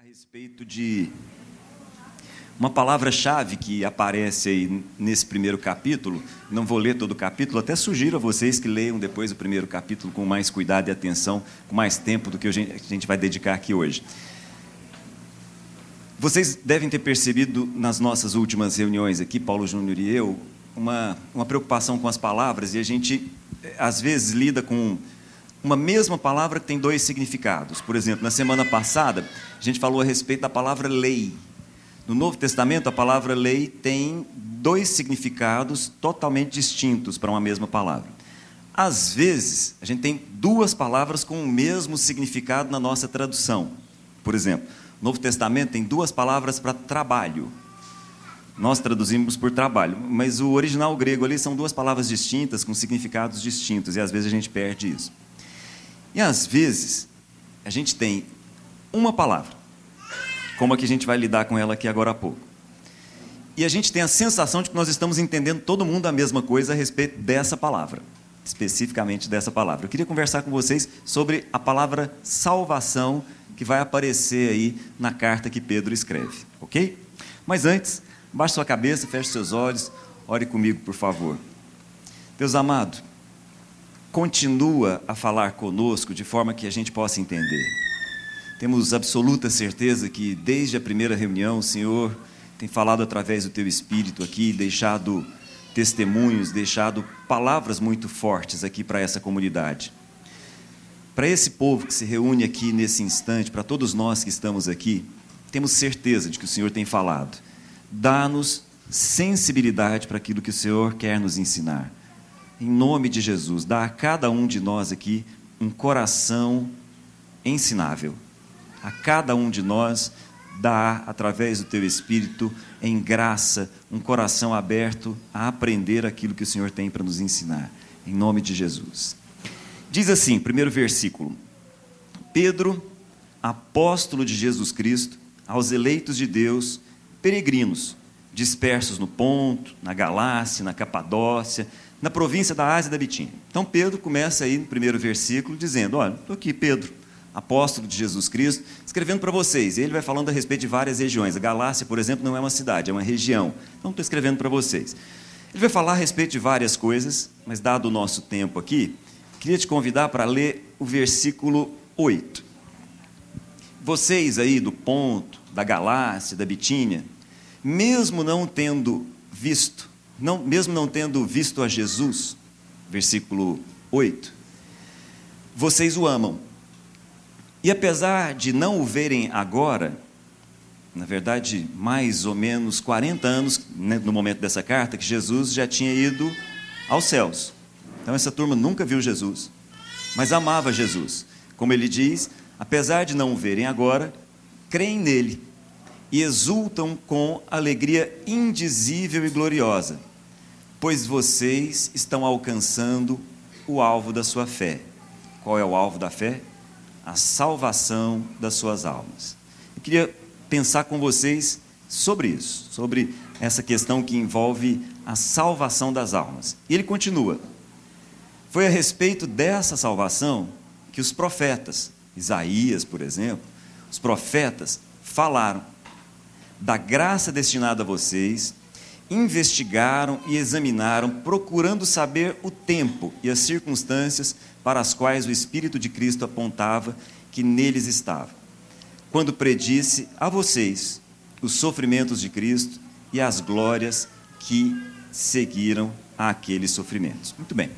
a respeito de uma palavra-chave que aparece aí nesse primeiro capítulo. Não vou ler todo o capítulo, até sugiro a vocês que leiam depois o primeiro capítulo com mais cuidado e atenção, com mais tempo do que a gente vai dedicar aqui hoje. Vocês devem ter percebido nas nossas últimas reuniões aqui, Paulo Júnior e eu, uma, uma preocupação com as palavras e a gente, às vezes, lida com uma mesma palavra que tem dois significados. Por exemplo, na semana passada, a gente falou a respeito da palavra lei. No Novo Testamento, a palavra lei tem dois significados totalmente distintos para uma mesma palavra. Às vezes, a gente tem duas palavras com o mesmo significado na nossa tradução. Por exemplo, no Novo Testamento tem duas palavras para trabalho. Nós traduzimos por trabalho, mas o original grego ali são duas palavras distintas, com significados distintos, e às vezes a gente perde isso. E às vezes, a gente tem uma palavra, como a que a gente vai lidar com ela aqui agora há pouco. E a gente tem a sensação de que nós estamos entendendo todo mundo a mesma coisa a respeito dessa palavra, especificamente dessa palavra. Eu queria conversar com vocês sobre a palavra salvação que vai aparecer aí na carta que Pedro escreve, ok? Mas antes, baixe sua cabeça, feche seus olhos, ore comigo, por favor. Deus amado, continua a falar conosco de forma que a gente possa entender. Temos absoluta certeza que desde a primeira reunião o Senhor tem falado através do teu espírito aqui, deixado testemunhos, deixado palavras muito fortes aqui para essa comunidade. Para esse povo que se reúne aqui nesse instante, para todos nós que estamos aqui, temos certeza de que o Senhor tem falado. Dá-nos sensibilidade para aquilo que o Senhor quer nos ensinar em nome de Jesus, dá a cada um de nós aqui um coração ensinável. A cada um de nós, dá, através do teu Espírito, em graça, um coração aberto a aprender aquilo que o Senhor tem para nos ensinar. Em nome de Jesus. Diz assim, primeiro versículo: Pedro, apóstolo de Jesus Cristo, aos eleitos de Deus, peregrinos, dispersos no Ponto, na Galácia, na Capadócia, na província da Ásia da Bitínia. Então Pedro começa aí no primeiro versículo dizendo: Olha, estou aqui, Pedro, apóstolo de Jesus Cristo, escrevendo para vocês. E ele vai falando a respeito de várias regiões. A Galácia, por exemplo, não é uma cidade, é uma região. Então estou escrevendo para vocês. Ele vai falar a respeito de várias coisas, mas dado o nosso tempo aqui, queria te convidar para ler o versículo 8. Vocês aí do ponto, da Galácia, da Bitínia, mesmo não tendo visto não, mesmo não tendo visto a Jesus, versículo 8, vocês o amam. E apesar de não o verem agora, na verdade, mais ou menos 40 anos né, no momento dessa carta, que Jesus já tinha ido aos céus. Então, essa turma nunca viu Jesus, mas amava Jesus. Como ele diz, apesar de não o verem agora, creem nele e exultam com alegria indizível e gloriosa pois vocês estão alcançando o alvo da sua fé. Qual é o alvo da fé? A salvação das suas almas. Eu queria pensar com vocês sobre isso, sobre essa questão que envolve a salvação das almas. E ele continua. Foi a respeito dessa salvação que os profetas, Isaías, por exemplo, os profetas falaram da graça destinada a vocês investigaram e examinaram, procurando saber o tempo e as circunstâncias para as quais o Espírito de Cristo apontava que neles estava. Quando predisse a vocês os sofrimentos de Cristo e as glórias que seguiram aqueles sofrimentos. Muito bem.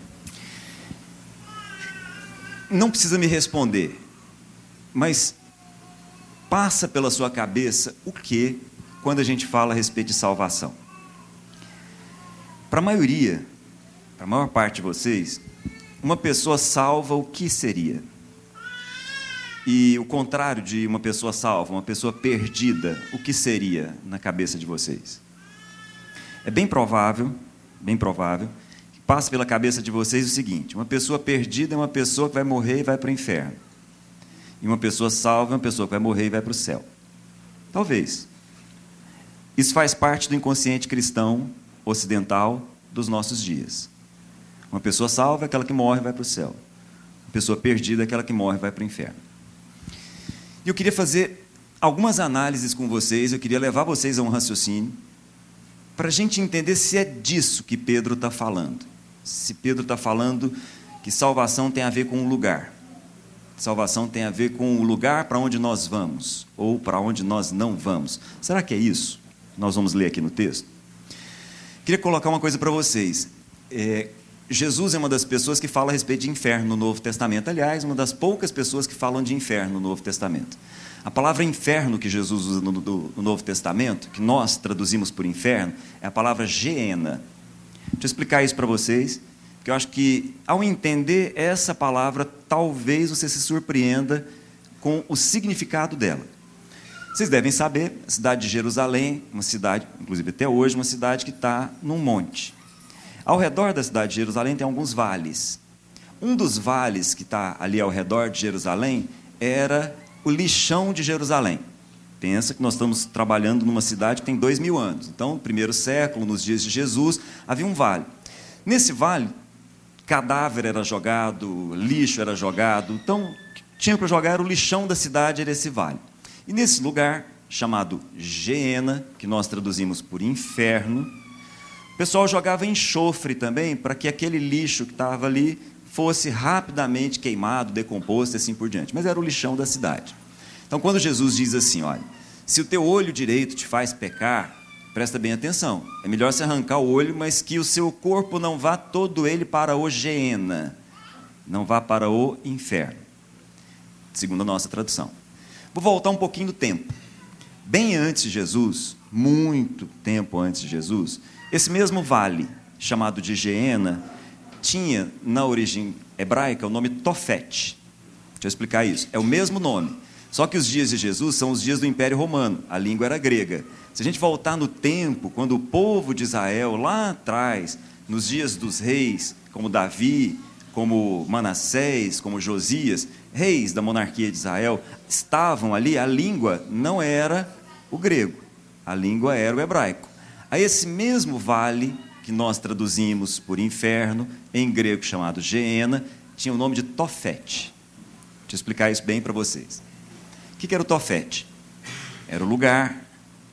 Não precisa me responder, mas passa pela sua cabeça o que quando a gente fala a respeito de salvação? Para a maioria, para a maior parte de vocês, uma pessoa salva o que seria? E o contrário de uma pessoa salva, uma pessoa perdida, o que seria na cabeça de vocês? É bem provável, bem provável, que passe pela cabeça de vocês o seguinte: uma pessoa perdida é uma pessoa que vai morrer e vai para o inferno. E uma pessoa salva é uma pessoa que vai morrer e vai para o céu. Talvez. Isso faz parte do inconsciente cristão ocidental dos nossos dias. Uma pessoa salva é aquela que morre vai para o céu. Uma pessoa perdida é aquela que morre vai para o inferno. E eu queria fazer algumas análises com vocês, eu queria levar vocês a um raciocínio, para a gente entender se é disso que Pedro está falando. Se Pedro está falando que salvação tem a ver com o lugar. Salvação tem a ver com o lugar para onde nós vamos, ou para onde nós não vamos. Será que é isso? Nós vamos ler aqui no texto. Queria colocar uma coisa para vocês. É, Jesus é uma das pessoas que fala a respeito de inferno no Novo Testamento. Aliás, uma das poucas pessoas que falam de inferno no Novo Testamento. A palavra inferno que Jesus usa no, no, no Novo Testamento, que nós traduzimos por inferno, é a palavra geena. Deixa eu explicar isso para vocês, que eu acho que, ao entender essa palavra, talvez você se surpreenda com o significado dela. Vocês devem saber, a cidade de Jerusalém, uma cidade, inclusive até hoje, uma cidade que está num monte. Ao redor da cidade de Jerusalém tem alguns vales. Um dos vales que está ali ao redor de Jerusalém era o lixão de Jerusalém. Pensa que nós estamos trabalhando numa cidade que tem dois mil anos. Então, no primeiro século, nos dias de Jesus, havia um vale. Nesse vale, cadáver era jogado, lixo era jogado. Então, tinha para jogar era o lixão da cidade, era esse vale. E nesse lugar, chamado Geena, que nós traduzimos por inferno, o pessoal jogava enxofre também para que aquele lixo que estava ali fosse rapidamente queimado, decomposto e assim por diante. Mas era o lixão da cidade. Então, quando Jesus diz assim, olha, se o teu olho direito te faz pecar, presta bem atenção. É melhor se arrancar o olho, mas que o seu corpo não vá todo ele para o Geena, não vá para o inferno, segundo a nossa tradução. Vou voltar um pouquinho do tempo. Bem antes de Jesus, muito tempo antes de Jesus, esse mesmo vale, chamado de Geena, tinha na origem hebraica o nome Tofete. Deixa eu explicar isso. É o mesmo nome. Só que os dias de Jesus são os dias do Império Romano, a língua era grega. Se a gente voltar no tempo, quando o povo de Israel, lá atrás, nos dias dos reis, como Davi, como Manassés, como Josias, reis da monarquia de Israel, estavam ali, a língua não era o grego, a língua era o hebraico. A esse mesmo vale que nós traduzimos por inferno, em grego chamado Geena, tinha o nome de Tofete. Deixa eu explicar isso bem para vocês. O que era o Tofete? Era o lugar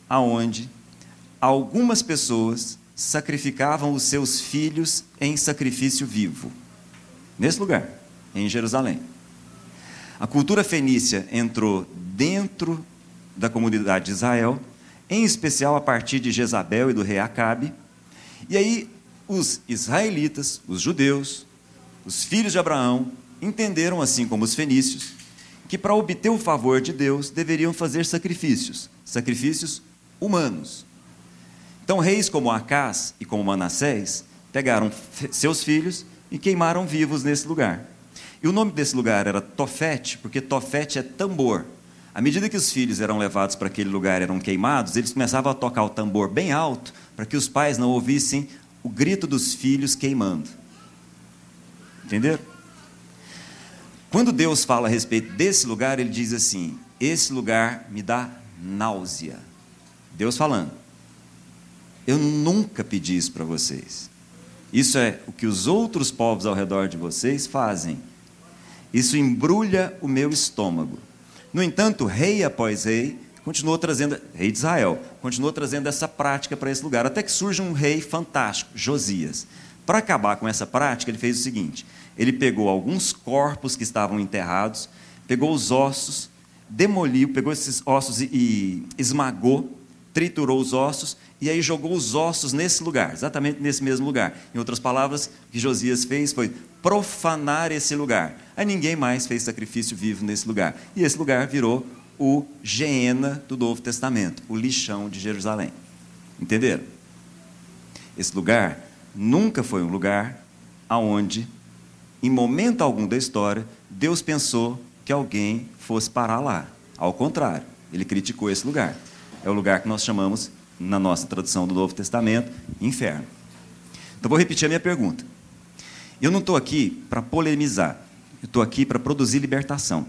aonde algumas pessoas sacrificavam os seus filhos em sacrifício vivo. Nesse lugar, em Jerusalém. A cultura fenícia entrou dentro da comunidade de Israel, em especial a partir de Jezabel e do rei Acabe, e aí os israelitas, os judeus, os filhos de Abraão, entenderam, assim como os fenícios, que para obter o favor de Deus deveriam fazer sacrifícios, sacrifícios humanos. Então, reis como Acás e como Manassés pegaram seus filhos e queimaram vivos nesse lugar. E o nome desse lugar era Tofete, porque Tofete é tambor. À medida que os filhos eram levados para aquele lugar, eram queimados, eles começavam a tocar o tambor bem alto para que os pais não ouvissem o grito dos filhos queimando. Entenderam? Quando Deus fala a respeito desse lugar, ele diz assim: Esse lugar me dá náusea. Deus falando. Eu nunca pedi isso para vocês. Isso é o que os outros povos ao redor de vocês fazem. Isso embrulha o meu estômago. No entanto, rei após rei, continuou trazendo, rei de Israel, continuou trazendo essa prática para esse lugar, até que surge um rei fantástico, Josias. Para acabar com essa prática, ele fez o seguinte: ele pegou alguns corpos que estavam enterrados, pegou os ossos, demoliu, pegou esses ossos e, e esmagou, triturou os ossos e aí jogou os ossos nesse lugar, exatamente nesse mesmo lugar. Em outras palavras, o que Josias fez foi profanar esse lugar. Aí ninguém mais fez sacrifício vivo nesse lugar. E esse lugar virou o Geena do Novo Testamento, o lixão de Jerusalém. Entenderam? Esse lugar nunca foi um lugar aonde, em momento algum da história, Deus pensou que alguém fosse parar lá. Ao contrário, ele criticou esse lugar. É o lugar que nós chamamos, na nossa tradução do Novo Testamento, inferno. Então vou repetir a minha pergunta. Eu não estou aqui para polemizar, eu estou aqui para produzir libertação.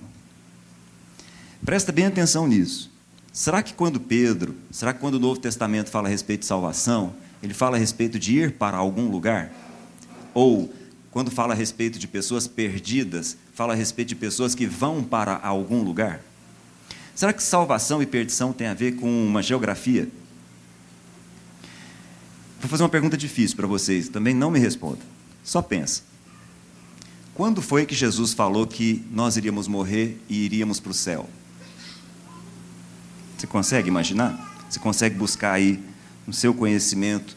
Presta bem atenção nisso. Será que quando Pedro, será que quando o Novo Testamento fala a respeito de salvação, ele fala a respeito de ir para algum lugar? Ou quando fala a respeito de pessoas perdidas, fala a respeito de pessoas que vão para algum lugar? Será que salvação e perdição tem a ver com uma geografia? Vou fazer uma pergunta difícil para vocês, também não me responda. Só pensa. Quando foi que Jesus falou que nós iríamos morrer e iríamos para o céu? Você consegue imaginar? Você consegue buscar aí no seu conhecimento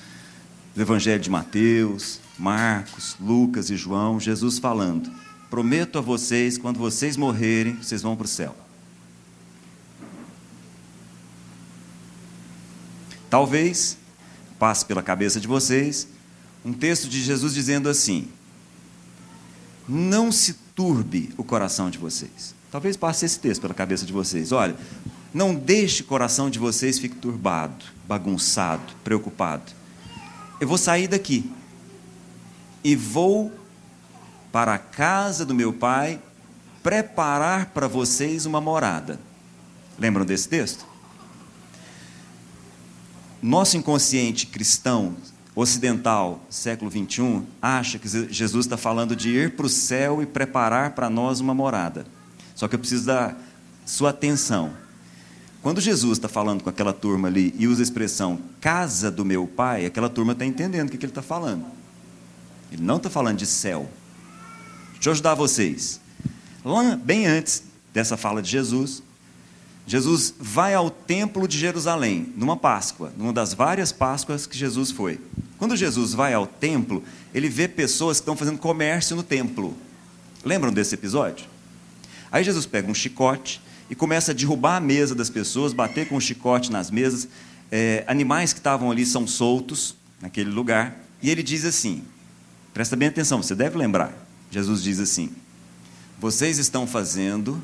do Evangelho de Mateus, Marcos, Lucas e João, Jesus falando: Prometo a vocês, quando vocês morrerem, vocês vão para o céu. Talvez passe pela cabeça de vocês um texto de Jesus dizendo assim: Não se turbe o coração de vocês. Talvez passe esse texto pela cabeça de vocês. Olha, não deixe o coração de vocês fique turbado, bagunçado, preocupado. Eu vou sair daqui e vou para a casa do meu pai preparar para vocês uma morada. Lembram desse texto? Nosso inconsciente cristão ocidental, século 21, acha que Jesus está falando de ir para o céu e preparar para nós uma morada. Só que eu preciso da sua atenção. Quando Jesus está falando com aquela turma ali e usa a expressão casa do meu pai, aquela turma está entendendo o que, que ele está falando. Ele não está falando de céu. Deixa eu ajudar vocês. Lá, bem antes dessa fala de Jesus, Jesus vai ao templo de Jerusalém, numa Páscoa, numa das várias Páscoas que Jesus foi. Quando Jesus vai ao templo, ele vê pessoas que estão fazendo comércio no templo. Lembram desse episódio? Aí Jesus pega um chicote e começa a derrubar a mesa das pessoas, bater com o chicote nas mesas. É, animais que estavam ali são soltos naquele lugar. E ele diz assim: presta bem atenção, você deve lembrar. Jesus diz assim: Vocês estão fazendo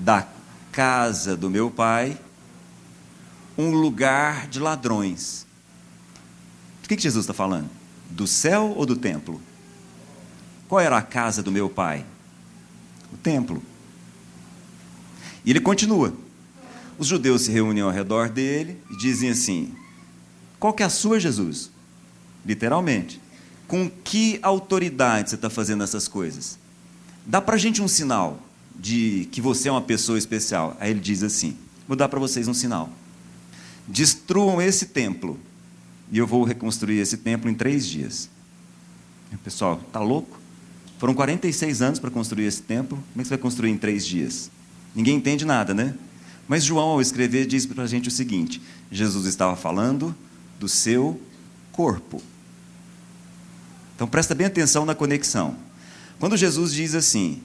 da casa do meu pai um lugar de ladrões. O que, que Jesus está falando? Do céu ou do templo? Qual era a casa do meu pai? O templo. E ele continua. Os judeus se reúnem ao redor dele e dizem assim: Qual que é a sua, Jesus? Literalmente. Com que autoridade você está fazendo essas coisas? Dá para gente um sinal de que você é uma pessoa especial. Aí ele diz assim: Vou dar para vocês um sinal. Destruam esse templo e eu vou reconstruir esse templo em três dias. pessoal, tá louco? Foram 46 anos para construir esse templo. Como é que você vai construir em três dias? Ninguém entende nada, né? Mas João, ao escrever, diz para a gente o seguinte: Jesus estava falando do seu corpo. Então presta bem atenção na conexão. Quando Jesus diz assim: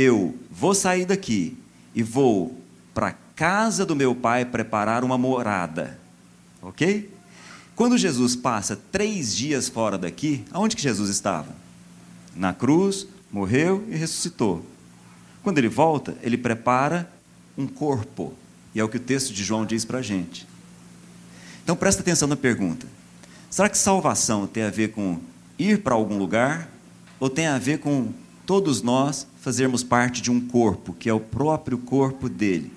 eu vou sair daqui e vou para a casa do meu pai preparar uma morada. Ok? Quando Jesus passa três dias fora daqui, aonde que Jesus estava? Na cruz, morreu e ressuscitou. Quando ele volta, ele prepara um corpo. E é o que o texto de João diz para a gente. Então presta atenção na pergunta: será que salvação tem a ver com ir para algum lugar? Ou tem a ver com todos nós fazermos parte de um corpo, que é o próprio corpo dele.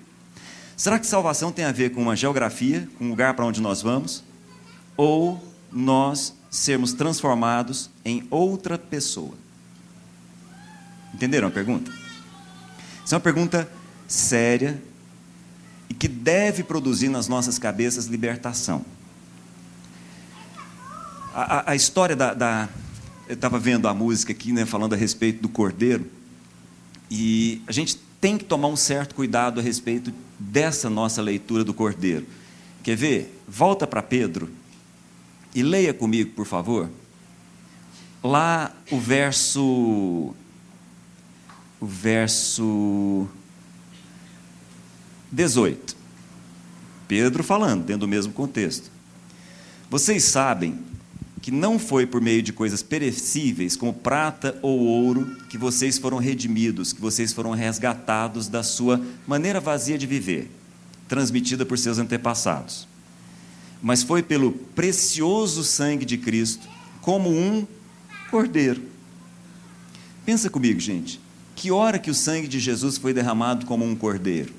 Será que salvação tem a ver com uma geografia, com um lugar para onde nós vamos? Ou nós sermos transformados em outra pessoa? Entenderam a pergunta? Essa é uma pergunta séria e que deve produzir nas nossas cabeças libertação. A, a, a história da, da, eu estava vendo a música aqui, né, falando a respeito do cordeiro, e a gente tem que tomar um certo cuidado a respeito dessa nossa leitura do cordeiro. Quer ver? Volta para Pedro e leia comigo, por favor. Lá o verso o verso 18. Pedro falando, dentro do mesmo contexto. Vocês sabem que não foi por meio de coisas perecíveis, como prata ou ouro, que vocês foram redimidos, que vocês foram resgatados da sua maneira vazia de viver, transmitida por seus antepassados. Mas foi pelo precioso sangue de Cristo, como um cordeiro. Pensa comigo, gente. Que hora que o sangue de Jesus foi derramado como um cordeiro?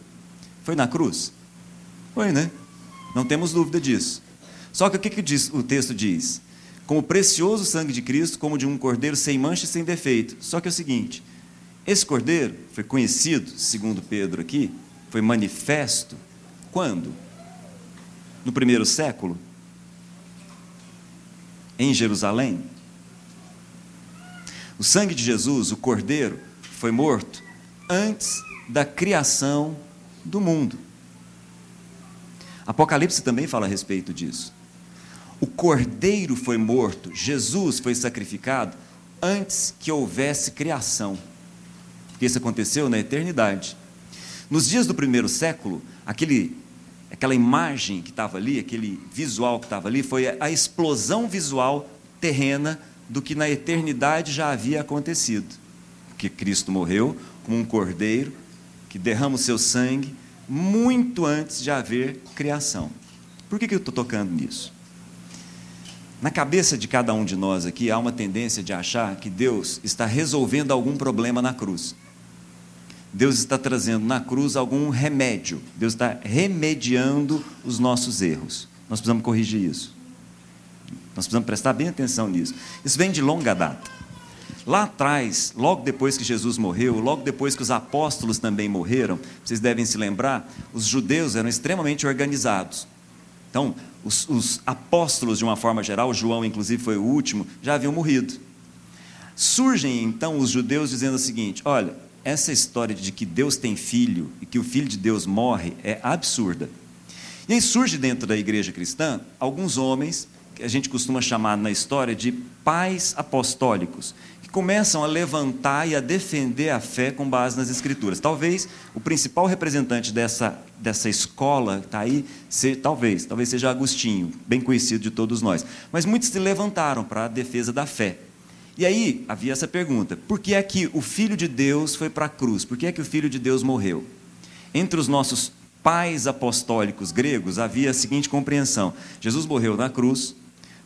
Foi na cruz? Foi, né? Não temos dúvida disso. Só que o que, que diz, o texto diz? Com o precioso sangue de Cristo, como de um cordeiro sem mancha e sem defeito. Só que é o seguinte: Esse cordeiro foi conhecido, segundo Pedro aqui, foi manifesto quando? No primeiro século? Em Jerusalém? O sangue de Jesus, o cordeiro, foi morto antes da criação do mundo. Apocalipse também fala a respeito disso. O cordeiro foi morto, Jesus foi sacrificado antes que houvesse criação. Porque isso aconteceu na eternidade. Nos dias do primeiro século, aquele, aquela imagem que estava ali, aquele visual que estava ali, foi a explosão visual terrena do que na eternidade já havia acontecido. Que Cristo morreu como um cordeiro que derrama o seu sangue muito antes de haver criação. Por que, que eu estou tocando nisso? Na cabeça de cada um de nós aqui há uma tendência de achar que Deus está resolvendo algum problema na cruz. Deus está trazendo na cruz algum remédio. Deus está remediando os nossos erros. Nós precisamos corrigir isso. Nós precisamos prestar bem atenção nisso. Isso vem de longa data. Lá atrás, logo depois que Jesus morreu, logo depois que os apóstolos também morreram, vocês devem se lembrar, os judeus eram extremamente organizados. Então, os, os apóstolos, de uma forma geral, João, inclusive, foi o último, já haviam morrido. Surgem então os judeus dizendo o seguinte: olha, essa história de que Deus tem filho e que o filho de Deus morre é absurda. E aí surge dentro da igreja cristã alguns homens que a gente costuma chamar na história de pais apostólicos, começam a levantar e a defender a fé com base nas Escrituras. Talvez o principal representante dessa, dessa escola está aí, se, talvez, talvez seja Agostinho, bem conhecido de todos nós. Mas muitos se levantaram para a defesa da fé. E aí havia essa pergunta: por que é que o Filho de Deus foi para a cruz? Por que é que o Filho de Deus morreu? Entre os nossos pais apostólicos gregos havia a seguinte compreensão: Jesus morreu na cruz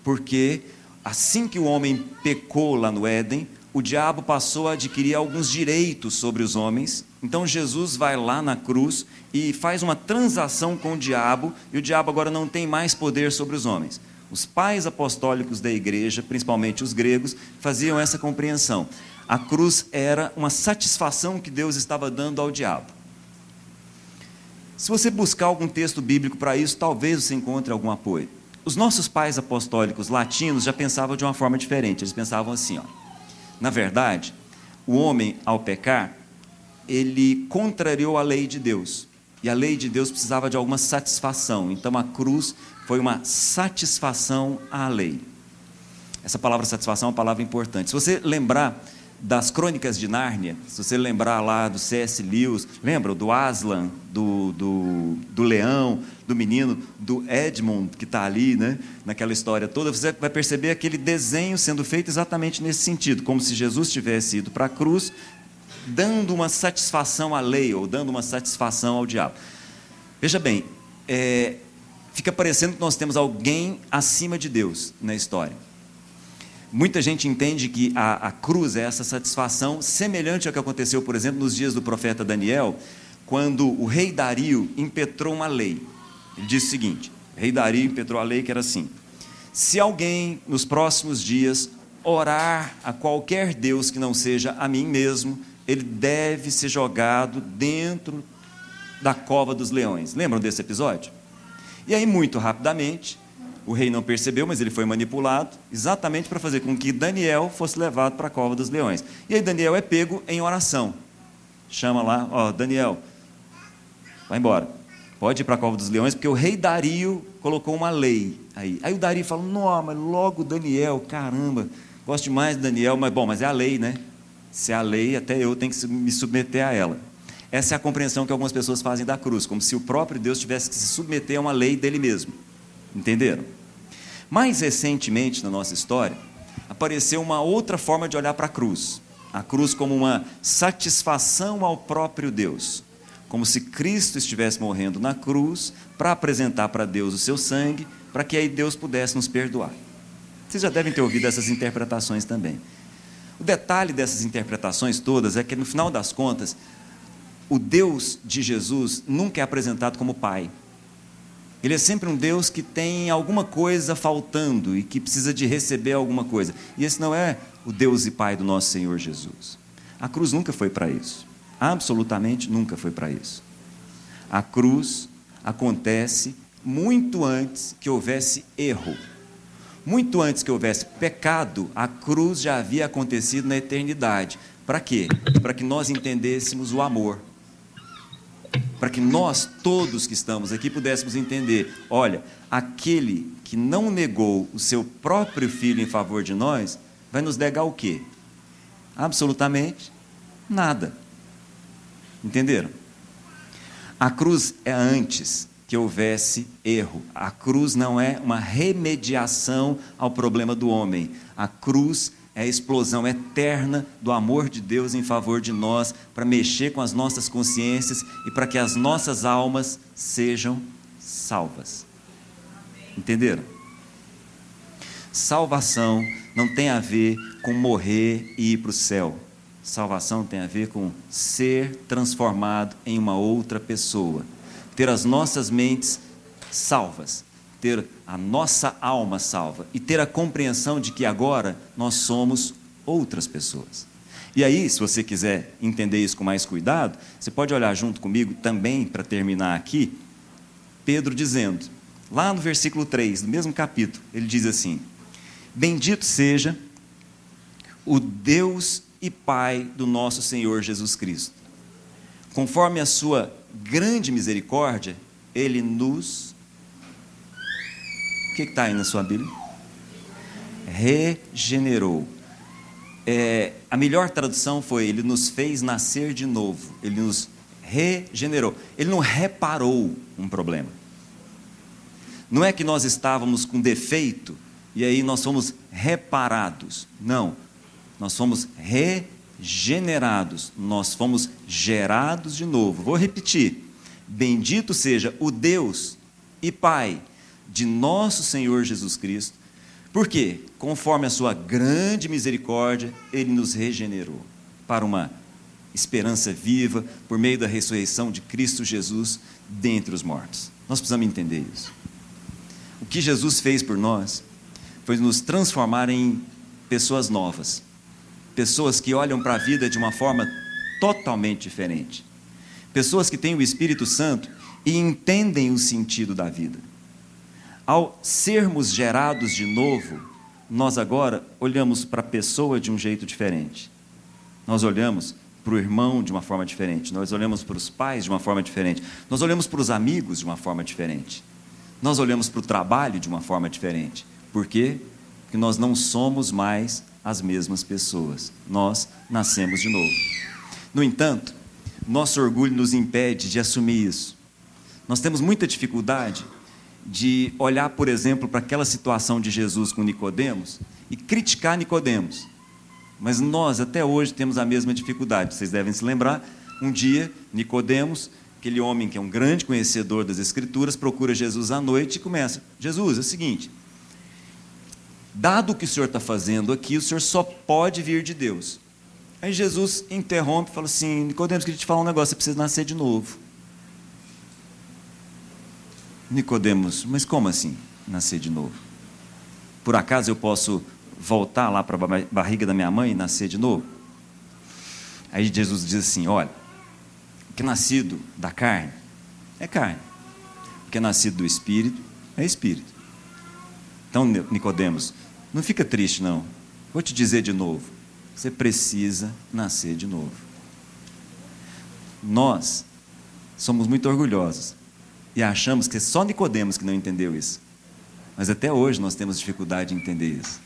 porque assim que o homem pecou lá no Éden, o diabo passou a adquirir alguns direitos sobre os homens. Então Jesus vai lá na cruz e faz uma transação com o diabo, e o diabo agora não tem mais poder sobre os homens. Os pais apostólicos da igreja, principalmente os gregos, faziam essa compreensão. A cruz era uma satisfação que Deus estava dando ao diabo. Se você buscar algum texto bíblico para isso, talvez você encontre algum apoio. Os nossos pais apostólicos latinos já pensavam de uma forma diferente. Eles pensavam assim, ó. Na verdade, o homem, ao pecar, ele contrariou a lei de Deus. E a lei de Deus precisava de alguma satisfação. Então a cruz foi uma satisfação à lei. Essa palavra satisfação é uma palavra importante. Se você lembrar das Crônicas de Nárnia, se você lembrar lá do C.S. Lewis, lembra do Aslan, do, do, do leão, do menino, do Edmund, que está ali, né, naquela história toda, você vai perceber aquele desenho sendo feito exatamente nesse sentido, como se Jesus tivesse ido para a cruz, dando uma satisfação à lei, ou dando uma satisfação ao diabo. Veja bem, é, fica parecendo que nós temos alguém acima de Deus na história. Muita gente entende que a, a, cruz é essa satisfação, semelhante ao que aconteceu, por exemplo, nos dias do profeta Daniel, quando o rei Dario impetrou uma lei. Ele disse o seguinte: o rei Dario impetrou a lei que era assim: se alguém nos próximos dias orar a qualquer Deus que não seja a mim mesmo, ele deve ser jogado dentro da cova dos leões. Lembram desse episódio? E aí, muito rapidamente, o rei não percebeu, mas ele foi manipulado, exatamente para fazer com que Daniel fosse levado para a cova dos leões. E aí Daniel é pego em oração. Chama lá, ó, Daniel, vai embora. Pode ir para a cova dos leões, porque o rei Dario colocou uma lei aí. Aí o Dario fala: "Não, mas logo Daniel, caramba, gosto demais de Daniel, mas bom, mas é a lei, né? Se é a lei, até eu tenho que me submeter a ela." Essa é a compreensão que algumas pessoas fazem da cruz, como se o próprio Deus tivesse que se submeter a uma lei dele mesmo. Entenderam? Mais recentemente na nossa história, apareceu uma outra forma de olhar para a cruz. A cruz como uma satisfação ao próprio Deus. Como se Cristo estivesse morrendo na cruz para apresentar para Deus o seu sangue, para que aí Deus pudesse nos perdoar. Vocês já devem ter ouvido essas interpretações também. O detalhe dessas interpretações todas é que, no final das contas, o Deus de Jesus nunca é apresentado como Pai. Ele é sempre um Deus que tem alguma coisa faltando e que precisa de receber alguma coisa. E esse não é o Deus e Pai do nosso Senhor Jesus. A cruz nunca foi para isso. Absolutamente nunca foi para isso. A cruz acontece muito antes que houvesse erro. Muito antes que houvesse pecado, a cruz já havia acontecido na eternidade. Para quê? Para que nós entendêssemos o amor. Para que nós, todos que estamos aqui, pudéssemos entender: olha, aquele que não negou o seu próprio filho em favor de nós, vai nos negar o quê? Absolutamente nada. Entenderam? A cruz é antes que houvesse erro. A cruz não é uma remediação ao problema do homem. A cruz é a explosão eterna do amor de Deus em favor de nós, para mexer com as nossas consciências e para que as nossas almas sejam salvas. Entenderam? Salvação não tem a ver com morrer e ir para o céu. Salvação tem a ver com ser transformado em uma outra pessoa ter as nossas mentes salvas, ter a nossa alma salva e ter a compreensão de que agora nós somos outras pessoas. E aí, se você quiser entender isso com mais cuidado, você pode olhar junto comigo também, para terminar aqui, Pedro dizendo, lá no versículo 3, do mesmo capítulo, ele diz assim: Bendito seja o Deus e Pai do nosso Senhor Jesus Cristo. Conforme a sua grande misericórdia, ele nos. Que está aí na sua Bíblia? Regenerou. É, a melhor tradução foi: Ele nos fez nascer de novo. Ele nos regenerou. Ele não reparou um problema. Não é que nós estávamos com defeito e aí nós fomos reparados. Não. Nós fomos regenerados generados, nós fomos gerados de novo. Vou repetir: Bendito seja o Deus e Pai de nosso Senhor Jesus Cristo, porque, conforme a sua grande misericórdia, ele nos regenerou para uma esperança viva por meio da ressurreição de Cristo Jesus dentre os mortos. Nós precisamos entender isso. O que Jesus fez por nós foi nos transformar em pessoas novas pessoas que olham para a vida de uma forma totalmente diferente. Pessoas que têm o Espírito Santo e entendem o sentido da vida. Ao sermos gerados de novo, nós agora olhamos para a pessoa de um jeito diferente. Nós olhamos para o irmão de uma forma diferente. Nós olhamos para os pais de uma forma diferente. Nós olhamos para os amigos de uma forma diferente. Nós olhamos para o trabalho de uma forma diferente. Por quê? Porque nós não somos mais as mesmas pessoas. Nós nascemos de novo. No entanto, nosso orgulho nos impede de assumir isso. Nós temos muita dificuldade de olhar, por exemplo, para aquela situação de Jesus com Nicodemos e criticar Nicodemos. Mas nós até hoje temos a mesma dificuldade. Vocês devem se lembrar, um dia Nicodemos, aquele homem que é um grande conhecedor das escrituras, procura Jesus à noite e começa: "Jesus, é o seguinte, dado o que o senhor está fazendo aqui, o senhor só pode vir de Deus. Aí Jesus interrompe e fala assim: Nicodemos, queria te falar um negócio, você precisa nascer de novo. Nicodemos, mas como assim nascer de novo? Por acaso eu posso voltar lá para a barriga da minha mãe e nascer de novo? Aí Jesus diz assim: olha, o que é nascido da carne é carne, o que é nascido do espírito é espírito. Então, Nicodemos, não fica triste, não. Vou te dizer de novo: você precisa nascer de novo. Nós somos muito orgulhosos e achamos que é só Nicodemos que não entendeu isso. Mas até hoje nós temos dificuldade em entender isso.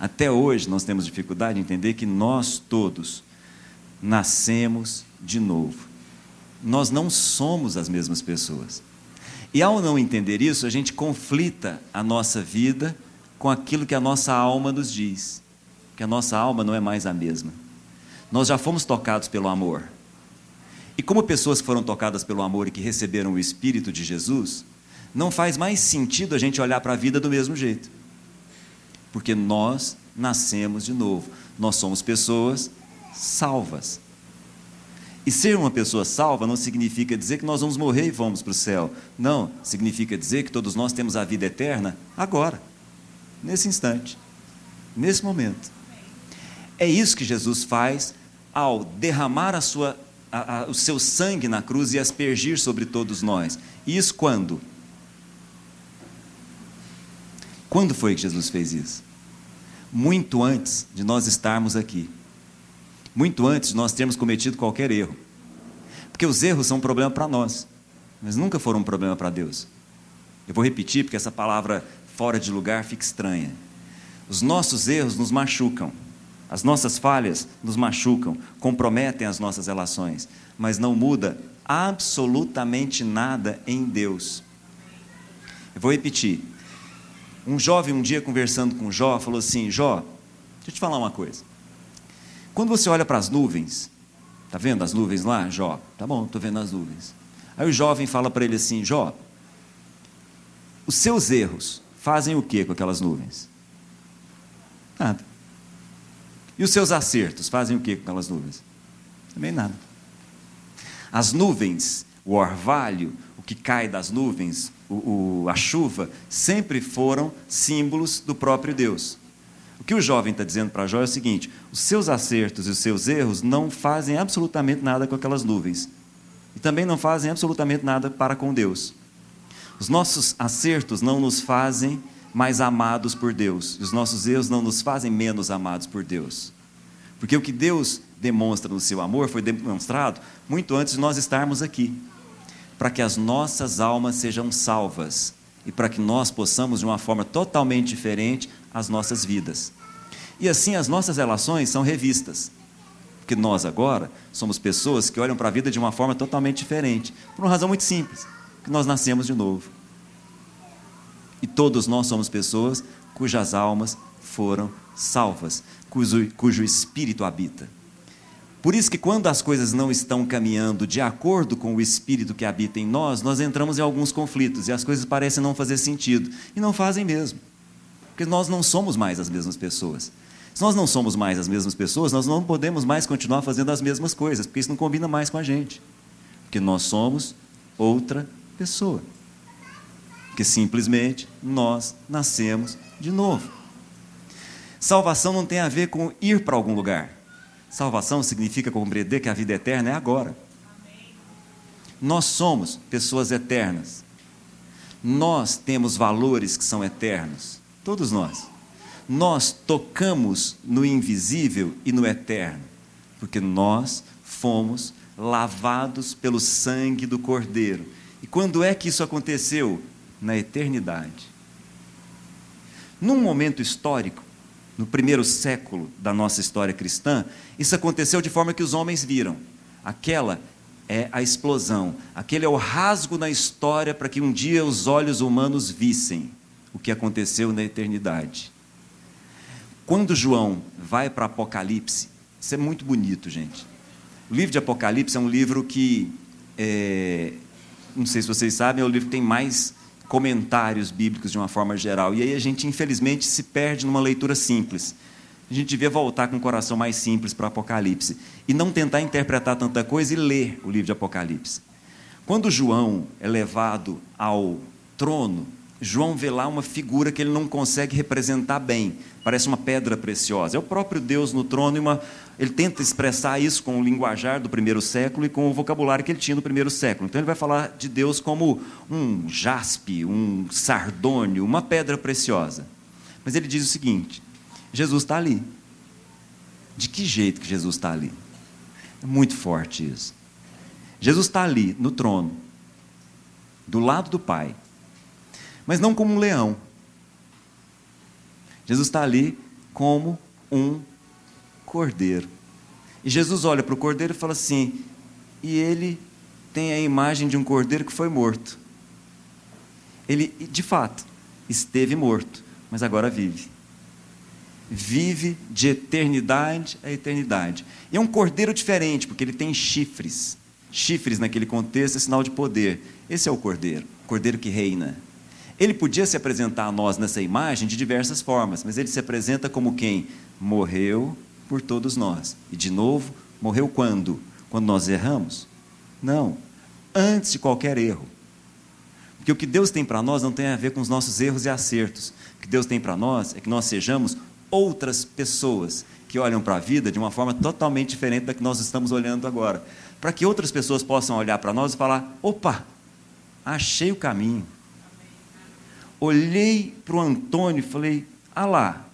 Até hoje nós temos dificuldade em entender que nós todos nascemos de novo. Nós não somos as mesmas pessoas. E ao não entender isso, a gente conflita a nossa vida com aquilo que a nossa alma nos diz, que a nossa alma não é mais a mesma. Nós já fomos tocados pelo amor. E como pessoas que foram tocadas pelo amor e que receberam o Espírito de Jesus, não faz mais sentido a gente olhar para a vida do mesmo jeito. Porque nós nascemos de novo. Nós somos pessoas salvas. E ser uma pessoa salva não significa dizer que nós vamos morrer e vamos para o céu. Não, significa dizer que todos nós temos a vida eterna agora nesse instante, nesse momento. É isso que Jesus faz ao derramar a sua, a, a, o seu sangue na cruz e aspergir sobre todos nós. E isso quando? Quando foi que Jesus fez isso? Muito antes de nós estarmos aqui. Muito antes de nós termos cometido qualquer erro. Porque os erros são um problema para nós, mas nunca foram um problema para Deus. Eu vou repetir porque essa palavra fora de lugar fica estranha. Os nossos erros nos machucam, as nossas falhas nos machucam, comprometem as nossas relações, mas não muda absolutamente nada em Deus. Eu vou repetir. Um jovem, um dia conversando com Jó, falou assim: Jó, deixa eu te falar uma coisa. Quando você olha para as nuvens, tá vendo as nuvens lá, Jó? Tá bom, estou vendo as nuvens. Aí o jovem fala para ele assim: Jó, os seus erros fazem o que com aquelas nuvens? Nada. E os seus acertos fazem o que com aquelas nuvens? Também nada. As nuvens, o orvalho, o que cai das nuvens, o, o, a chuva, sempre foram símbolos do próprio Deus. O que o jovem está dizendo para Jó é o seguinte: os seus acertos e os seus erros não fazem absolutamente nada com aquelas nuvens. E também não fazem absolutamente nada para com Deus. Os nossos acertos não nos fazem mais amados por Deus. E os nossos erros não nos fazem menos amados por Deus. Porque o que Deus demonstra no seu amor foi demonstrado muito antes de nós estarmos aqui para que as nossas almas sejam salvas e para que nós possamos, de uma forma totalmente diferente, as nossas vidas. E assim as nossas relações são revistas. Porque nós agora somos pessoas que olham para a vida de uma forma totalmente diferente, por uma razão muito simples, que nós nascemos de novo. E todos nós somos pessoas cujas almas foram salvas, cujo, cujo espírito habita. Por isso que quando as coisas não estão caminhando de acordo com o espírito que habita em nós, nós entramos em alguns conflitos e as coisas parecem não fazer sentido e não fazem mesmo. Porque nós não somos mais as mesmas pessoas. Se nós não somos mais as mesmas pessoas, nós não podemos mais continuar fazendo as mesmas coisas, porque isso não combina mais com a gente. Porque nós somos outra pessoa. Porque simplesmente nós nascemos de novo. Salvação não tem a ver com ir para algum lugar. Salvação significa compreender que a vida eterna é agora. Nós somos pessoas eternas. Nós temos valores que são eternos. Todos nós. Nós tocamos no invisível e no eterno, porque nós fomos lavados pelo sangue do Cordeiro. E quando é que isso aconteceu? Na eternidade. Num momento histórico, no primeiro século da nossa história cristã, isso aconteceu de forma que os homens viram. Aquela é a explosão, aquele é o rasgo na história para que um dia os olhos humanos vissem o que aconteceu na eternidade. Quando João vai para Apocalipse, isso é muito bonito, gente. O livro de Apocalipse é um livro que, é, não sei se vocês sabem, é o livro que tem mais comentários bíblicos de uma forma geral. E aí a gente, infelizmente, se perde numa leitura simples. A gente devia voltar com um coração mais simples para o Apocalipse e não tentar interpretar tanta coisa e ler o livro de Apocalipse. Quando João é levado ao trono, João vê lá uma figura que ele não consegue representar bem, parece uma pedra preciosa. É o próprio Deus no trono e uma, ele tenta expressar isso com o linguajar do primeiro século e com o vocabulário que ele tinha no primeiro século. Então ele vai falar de Deus como um jaspe, um sardônio, uma pedra preciosa. Mas ele diz o seguinte: Jesus está ali. De que jeito que Jesus está ali? É muito forte isso. Jesus está ali no trono, do lado do Pai mas não como um leão. Jesus está ali como um cordeiro. E Jesus olha para o cordeiro e fala assim: e ele tem a imagem de um cordeiro que foi morto. Ele, de fato, esteve morto, mas agora vive. Vive de eternidade a eternidade. E é um cordeiro diferente, porque ele tem chifres. Chifres, naquele contexto, é sinal de poder. Esse é o cordeiro, o cordeiro que reina. Ele podia se apresentar a nós nessa imagem de diversas formas, mas ele se apresenta como quem morreu por todos nós. E de novo, morreu quando? Quando nós erramos? Não, antes de qualquer erro. Porque o que Deus tem para nós não tem a ver com os nossos erros e acertos. O que Deus tem para nós é que nós sejamos outras pessoas. que olham para a vida de uma forma totalmente diferente da que nós estamos olhando agora. Para que outras pessoas possam olhar para nós e falar: opa, achei o caminho. Olhei para o Antônio e falei: ah lá,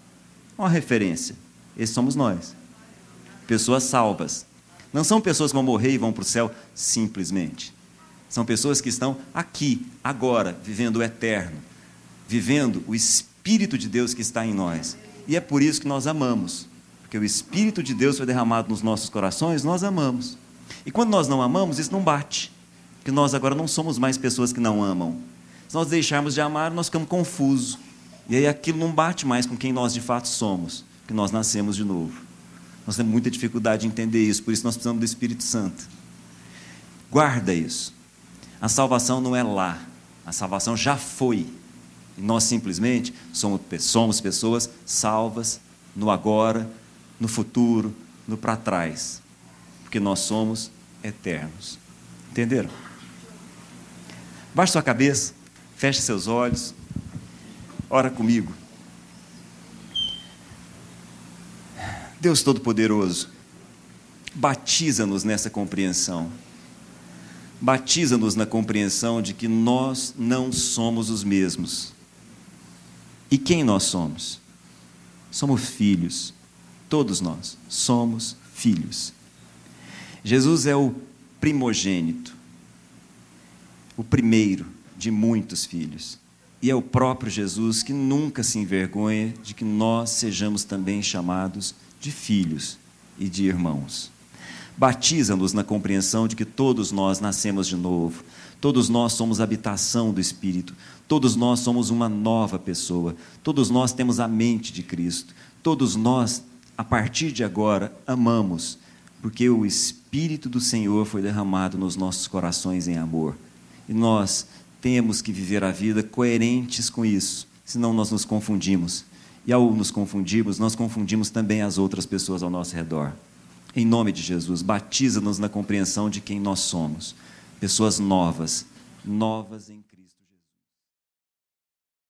uma referência. Esses somos nós. Pessoas salvas. Não são pessoas que vão morrer e vão para o céu simplesmente. São pessoas que estão aqui, agora, vivendo o eterno, vivendo o Espírito de Deus que está em nós. E é por isso que nós amamos. Porque o Espírito de Deus foi derramado nos nossos corações, nós amamos. E quando nós não amamos, isso não bate. Porque nós agora não somos mais pessoas que não amam. Se nós deixarmos de amar, nós ficamos confusos. E aí aquilo não bate mais com quem nós de fato somos, que nós nascemos de novo. Nós temos muita dificuldade de entender isso, por isso nós precisamos do Espírito Santo. Guarda isso. A salvação não é lá, a salvação já foi. E nós simplesmente somos, somos pessoas salvas no agora, no futuro, no para trás. Porque nós somos eternos. Entenderam? Baixe sua cabeça, feche seus olhos, ora comigo. Deus Todo-Poderoso, batiza-nos nessa compreensão. Batiza-nos na compreensão de que nós não somos os mesmos. E quem nós somos? Somos filhos. Todos nós somos filhos. Jesus é o primogênito, o primeiro de muitos filhos. E é o próprio Jesus que nunca se envergonha de que nós sejamos também chamados de filhos e de irmãos. Batiza-nos na compreensão de que todos nós nascemos de novo, todos nós somos habitação do Espírito, todos nós somos uma nova pessoa, todos nós temos a mente de Cristo, todos nós, a partir de agora, amamos, porque o Espírito do Senhor foi derramado nos nossos corações em amor. E nós temos que viver a vida coerentes com isso, senão nós nos confundimos e ao nos confundirmos, nós confundimos também as outras pessoas ao nosso redor. Em nome de Jesus, batiza-nos na compreensão de quem nós somos. Pessoas novas, novas em